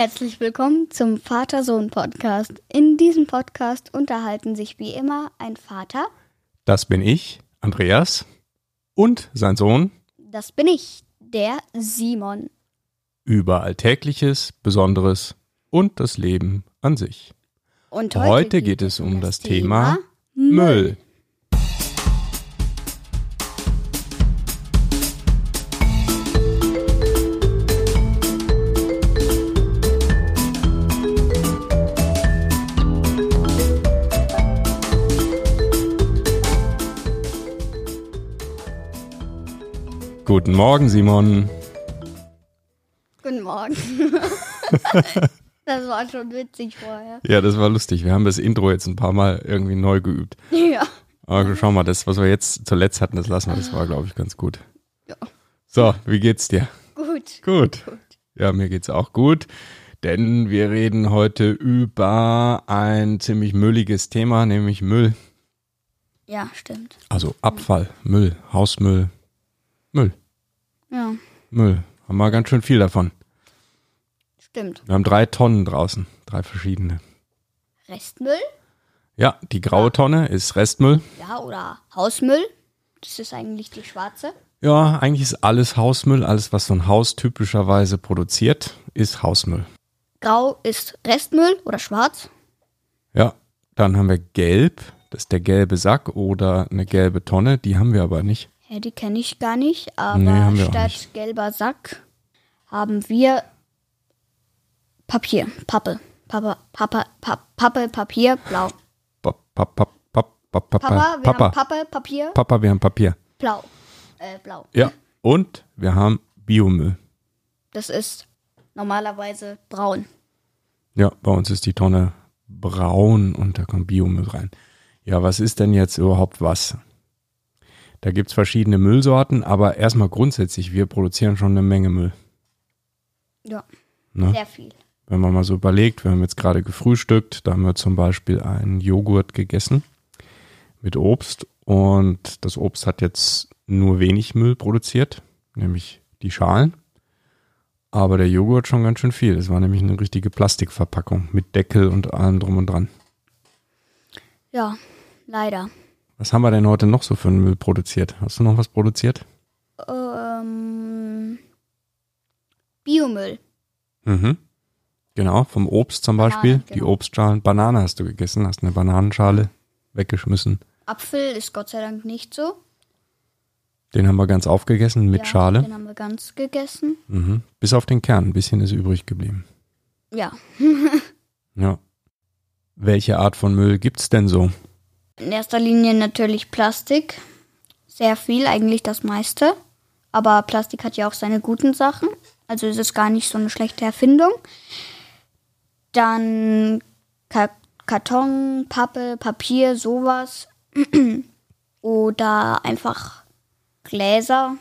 Herzlich willkommen zum Vater-Sohn-Podcast. In diesem Podcast unterhalten sich wie immer ein Vater, Das bin ich, Andreas, und sein Sohn das bin ich, der Simon. über Alltägliches, Besonderes und das Leben an sich. Und Heute, geht es um das Thema Müll. Guten Morgen, Simon. Guten Morgen. das war schon witzig vorher. Ja, das war lustig. Wir haben das Intro jetzt ein paar Mal irgendwie neu geübt. Ja. Aber schau mal, das, was wir jetzt zuletzt hatten, das lassen wir. Das war, glaube ich, ganz gut. Ja. So, wie geht's dir? Gut. Gut. Gut. Ja, mir geht's auch gut. Denn wir reden heute über ein ziemlich mülliges Thema, nämlich Müll. Ja, stimmt. Also Abfall, Müll, Hausmüll, Müll, Ja, Müll. Haben wir ganz schön viel davon. stimmt. Wir haben drei Tonnen draußen, drei verschiedene. Restmüll? Ja, die graue Tonne ist Restmüll. Ja, oder Hausmüll? Das ist eigentlich die schwarze. Ja, eigentlich ist alles Hausmüll. Alles, was so ein Haus typischerweise produziert, ist Hausmüll. Grau ist Restmüll oder schwarz. Ja, dann haben wir Gelb. Das ist der gelbe Sack oder eine gelbe Tonne. Die haben wir aber nicht. Ja, die kenne ich gar nicht, aber Nee, statt nicht. gelber Sack haben wir Papier, Pappe, Pappe, Pappe, Pappe, Pappe Papier, blau. Pa- pa- pa- pa- pa- pa- Papa, wir Papa, haben Pappe, Papier, Papa, wir haben Papier. blau. Äh, blau. Ja, und wir haben Biomüll. Das ist normalerweise braun. Ja, bei uns ist die Tonne braun und da kommt Biomüll rein. Ja, was ist denn jetzt überhaupt was? Da gibt's verschiedene Müllsorten, aber erstmal grundsätzlich, wir produzieren schon eine Menge Müll. Ja, Ne? sehr viel. Wenn man mal so überlegt, wir haben jetzt gerade gefrühstückt, da haben wir zum Beispiel einen Joghurt gegessen mit Obst und das Obst hat jetzt nur wenig Müll produziert, nämlich die Schalen. Aber der Joghurt schon ganz schön viel. Das war nämlich eine richtige Plastikverpackung mit Deckel und allem drum und dran. Ja, leider. Was haben wir denn heute noch so für einen Müll produziert? Hast du noch was produziert? Ähm, Biomüll. Mhm. Genau, vom Obst zum Banane, Beispiel. Die genau. Obstschalen. Banane hast du gegessen, hast eine Bananenschale weggeschmissen. Apfel ist Gott sei Dank nicht so. Den haben wir ganz aufgegessen mit ja, Schale. Den haben wir ganz gegessen. Mhm. Bis auf den Kern, ein bisschen ist übrig geblieben. Ja. Ja. Welche Art von Müll gibt's denn so? In erster Linie natürlich Plastik. Sehr viel, eigentlich das meiste. Aber Plastik hat ja auch seine guten Sachen. Also ist es gar nicht so eine schlechte Erfindung. Dann Ka Karton, Pappe, Papier, sowas. Oder einfach Gläser.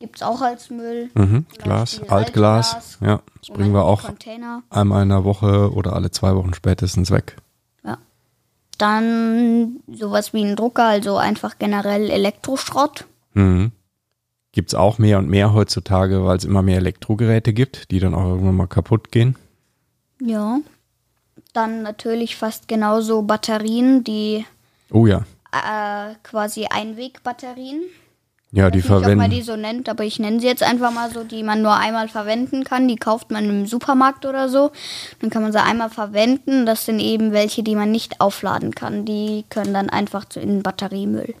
Gibt's auch als Müll. Mhm. Glas, Altglas. Altglas. Ja, das bringen wir auch Container. einmal in der Woche oder alle zwei Wochen spätestens weg. Dann sowas wie ein Drucker, also einfach generell Elektroschrott. Mhm. Gibt's auch mehr und mehr heutzutage, weil es immer mehr Elektrogeräte gibt, die dann auch irgendwann mal kaputt gehen. Ja. Dann natürlich fast genauso Batterien, die Oh ja. äh, quasi Einwegbatterien. Ja, Ich die weiß nicht, ob man verwenden. die so nennt, aber ich nenne sie jetzt einfach mal so, die man nur einmal verwenden kann. Die kauft man im Supermarkt oder so. Dann kann man sie einmal verwenden. Das sind eben welche, die man nicht aufladen kann. Die können dann einfach zu in Batteriemüll.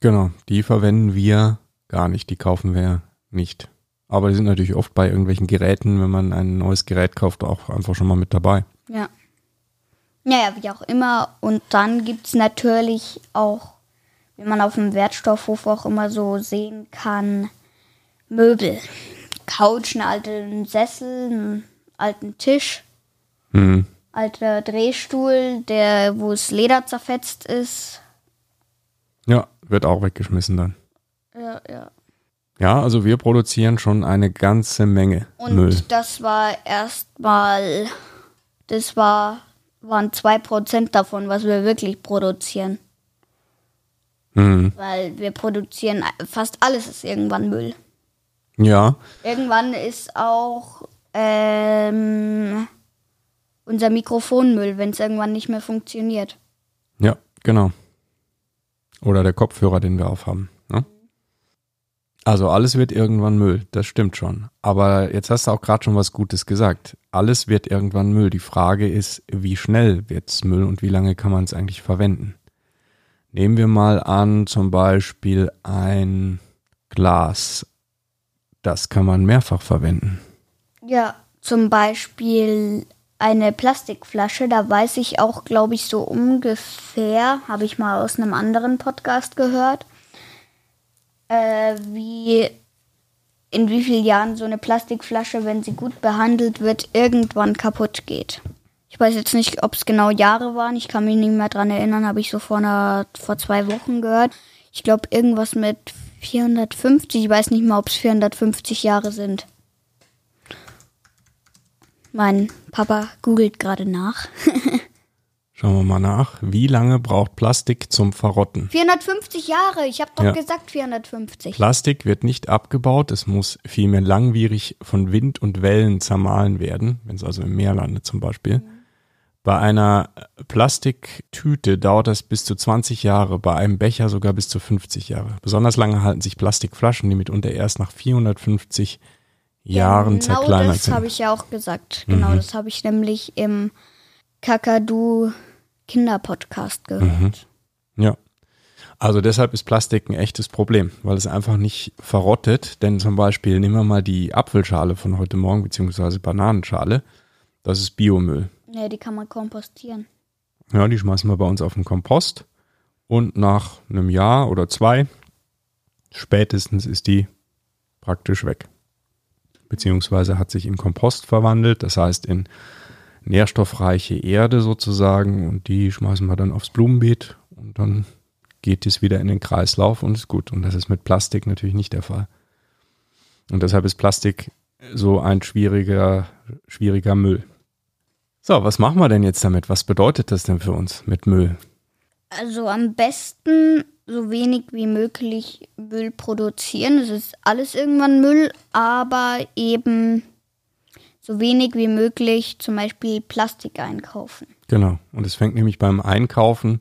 Genau, die verwenden wir gar nicht, die kaufen wir nicht. Aber die sind natürlich oft bei irgendwelchen Geräten, wenn man ein neues Gerät kauft, auch einfach schon mal mit dabei. Ja. Naja, wie auch immer. Und dann gibt es natürlich auch, wie man auf dem Wertstoffhof auch immer so sehen kann, Möbel. Couch, einen alten Sessel, einen alten Tisch, Hm. alter Drehstuhl, der, wo das Leder zerfetzt ist. Ja, wird auch weggeschmissen dann. Ja, ja. Ja, also wir produzieren schon eine ganze Menge Und Müll. das war erstmal, das war, waren 2% davon, was wir wirklich produzieren. Hm. Weil wir produzieren, fast alles ist irgendwann Müll. Ja, Irgendwann ist auch Ähm, unser Mikrofonmüll, wenn es irgendwann nicht mehr funktioniert. Ja, genau. Oder der Kopfhörer, den wir aufhaben. Ne? Also alles wird irgendwann Müll, das stimmt schon. Aber jetzt hast du auch gerade schon was Gutes gesagt. Alles wird irgendwann Müll. Die Frage ist, wie schnell wird es Müll und wie lange kann man es eigentlich verwenden? Nehmen wir mal an, zum Beispiel ein Glas. Das kann man mehrfach verwenden. Ja, zum Beispiel eine Plastikflasche. Da weiß ich auch, glaube ich, so ungefähr, habe ich mal aus einem anderen Podcast gehört, äh, wie in wie vielen Jahren so eine Plastikflasche, wenn sie gut behandelt wird, irgendwann kaputt geht. Ich weiß jetzt nicht, ob es genau Jahre waren. Ich kann mich nicht mehr dran erinnern. Habe ich so vor, einer, vor zwei Wochen gehört. Ich glaube, irgendwas mit 450. Ich weiß nicht mal, ob es 450 Jahre sind. Mein Papa googelt gerade nach. Schauen wir mal nach. Wie lange braucht Plastik zum Verrotten? 450 Jahre. Ich habe doch Ja. gesagt 450. Plastik wird nicht abgebaut, es muss vielmehr langwierig von Wind und Wellen zermahlen werden, wenn es also im Meer landet zum Beispiel. Bei einer Plastiktüte dauert das bis zu 20 Jahre, bei einem Becher sogar bis zu 50 Jahre. Besonders lange halten sich Plastikflaschen, die mitunter erst nach 450 Jahren genau zerkleinert das sind. habe ich ja auch gesagt. Genau, Mhm. das habe ich nämlich im Kakadu Kinderpodcast gehört. Ja. Also deshalb ist Plastik ein echtes Problem, weil es einfach nicht verrottet. Denn zum Beispiel nehmen wir mal die Apfelschale von heute Morgen, beziehungsweise Bananenschale. Das ist Biomüll. Nee, die kann man kompostieren. Ja, die schmeißen wir bei uns auf den Kompost. Und nach einem Jahr oder zwei, spätestens ist die praktisch weg. Beziehungsweise hat sich in Kompost verwandelt, das heißt in nährstoffreiche Erde sozusagen. Und die schmeißen wir dann aufs Blumenbeet und dann geht es wieder in den Kreislauf und ist gut. Und das ist mit Plastik natürlich nicht der Fall. Und deshalb ist Plastik so ein schwieriger, schwieriger Müll. So, was machen wir denn jetzt damit? Was bedeutet das denn für uns mit Müll? Also am besten so wenig wie möglich Müll produzieren. Es ist alles irgendwann Müll, aber eben so wenig wie möglich zum Beispiel Plastik einkaufen. Genau. Und es fängt nämlich beim Einkaufen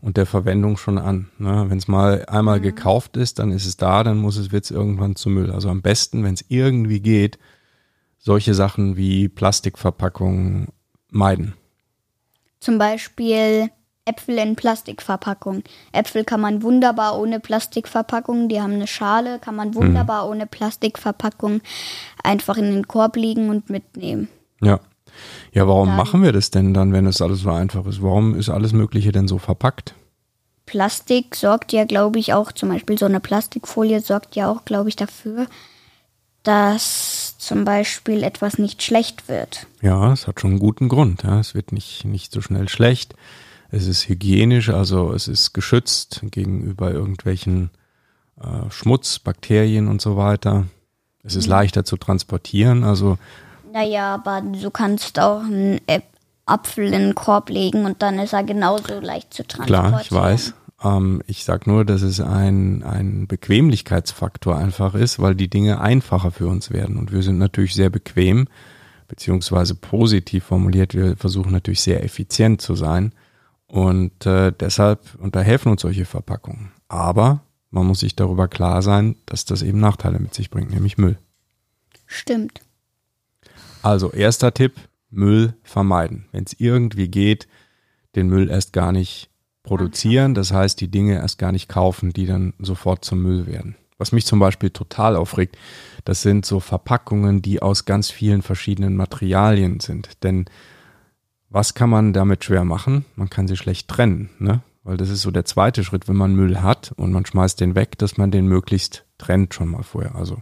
und der Verwendung schon an. Ne? Wenn es mal einmal gekauft ist, dann ist es da, dann muss es, wird es irgendwann zu Müll. Also am besten, wenn es irgendwie geht, solche Sachen wie Plastikverpackungen meiden. Zum Beispiel Äpfel in Plastikverpackung. Äpfel kann man wunderbar ohne Plastikverpackung, die haben eine Schale, kann man wunderbar ohne Plastikverpackung einfach in den Korb legen und mitnehmen. Ja. Ja, warum Dann- machen wir das denn dann, wenn es alles so einfach ist? Warum ist alles Mögliche denn so verpackt? Plastik sorgt ja, glaube ich, auch, zum Beispiel so eine Plastikfolie sorgt ja auch, glaube ich, dafür, dass zum Beispiel etwas nicht schlecht wird. Ja, es hat schon einen guten Grund. Ja. Es wird nicht, nicht so schnell schlecht. Es ist hygienisch, also es ist geschützt gegenüber irgendwelchen äh, Schmutz, Bakterien und so weiter. Es ist leichter zu transportieren. Also Naja, aber du kannst auch einen Apfel in den Korb legen und dann ist er genauso leicht zu transportieren. klar, ich weiß. Ähm, ich sag nur, dass es ein, ein Bequemlichkeitsfaktor einfach ist, weil die Dinge einfacher für uns werden. Und wir sind natürlich sehr bequem, beziehungsweise positiv formuliert. Wir versuchen natürlich sehr effizient zu sein. Und äh, deshalb, und da helfen uns solche Verpackungen. Aber man muss sich darüber klar sein, dass das eben Nachteile mit sich bringt, nämlich Müll. Stimmt. Also erster Tipp, Müll vermeiden. Wenn es irgendwie geht, den Müll erst gar nicht produzieren, das heißt die Dinge erst gar nicht kaufen, die dann sofort zum Müll werden. Was mich zum Beispiel total aufregt, das sind so Verpackungen, die aus ganz vielen verschiedenen Materialien sind. Denn was kann man damit schwer machen? Man kann sie schlecht trennen, ne? Weil das ist so der zweite Schritt, wenn man Müll hat und man schmeißt den weg, dass man den möglichst trennt schon mal vorher. Also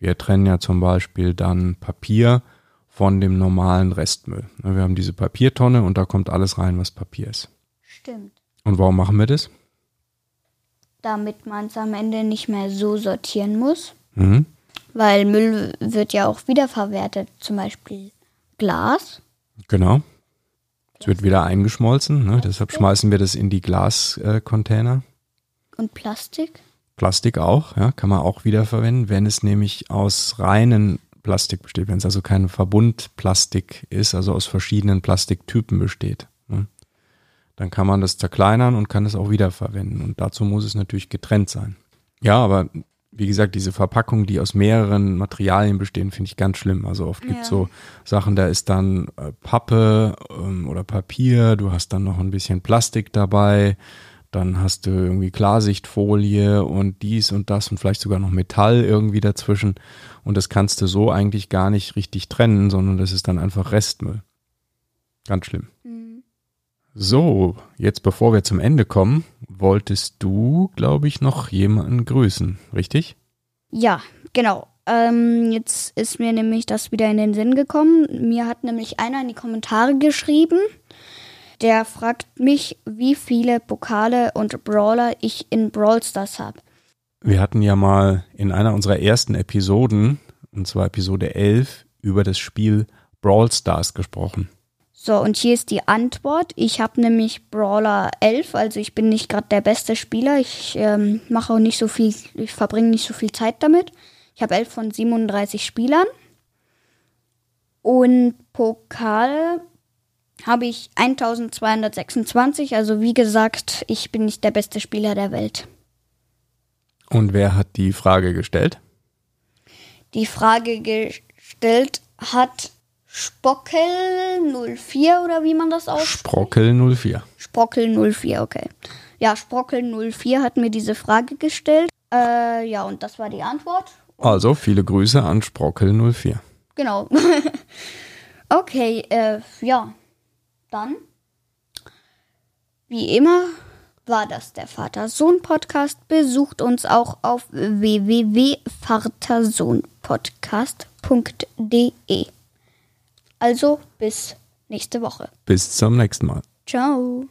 wir trennen ja zum Beispiel dann Papier von dem normalen Restmüll. Ne, Wir haben diese Papiertonne und da kommt alles rein, was Papier ist. Stimmt. Und warum machen wir das? Damit man es am Ende nicht mehr so sortieren muss. Mhm. Weil Müll wird ja auch wiederverwertet. Zum Beispiel Glas. Genau. Es wird wieder eingeschmolzen, ne? deshalb schmeißen wir das in die Glascontainer. Und Plastik? Plastik auch, ja, kann man auch wiederverwenden, wenn es nämlich aus reinen Plastik besteht, wenn es also kein Verbundplastik ist, also aus verschiedenen Plastiktypen besteht. Dann kann man das zerkleinern und kann es auch wiederverwenden. Und dazu muss es natürlich getrennt sein. Ja, aber wie gesagt, diese Verpackungen, die aus mehreren Materialien bestehen, finde ich ganz schlimm. Also oft gibt es Ja. so Sachen, da ist dann äh, Pappe ähm, oder Papier, du hast dann noch ein bisschen Plastik dabei, dann hast du irgendwie Klarsichtfolie und dies und das und vielleicht sogar noch Metall irgendwie dazwischen. Und das kannst du so eigentlich gar nicht richtig trennen, sondern das ist dann einfach Restmüll. Ganz schlimm. So, jetzt bevor wir zum Ende kommen, wolltest du, glaube ich, noch jemanden grüßen, richtig? Ja, genau. Ähm, jetzt ist mir nämlich das wieder in den Sinn gekommen. Mir hat nämlich einer in die Kommentare geschrieben. Der fragt mich, wie viele Pokale und Brawler ich in Brawl Stars habe. Wir hatten ja mal in einer unserer ersten Episoden, und zwar Episode 11, über das Spiel Brawl Stars gesprochen. So, und hier ist die Antwort. Ich habe nämlich Brawler 11, also ich bin nicht gerade der beste Spieler. Ich ähm, mache auch nicht so viel, ich verbringe nicht so viel Zeit damit. Ich habe 11 von 37 Spielern. Und Pokal habe ich 1226. Also wie gesagt, ich bin nicht der beste Spieler der Welt. Und wer hat die Frage gestellt? Die Frage gestellt hat Spockel04 oder wie man das ausspricht. Sprockel 04. Sprockel 04, okay. Ja, Sprockel 04 hat mir diese Frage gestellt. Äh, ja, und das war die Antwort. Also viele Grüße an Sprockel 04. Genau. okay, äh, ja. Dann, wie immer, war das der Vater-Sohn-Podcast. Besucht uns auch auf www.vatersohnpodcast.de. Also bis nächste Woche. Bis zum nächsten Mal. Ciao.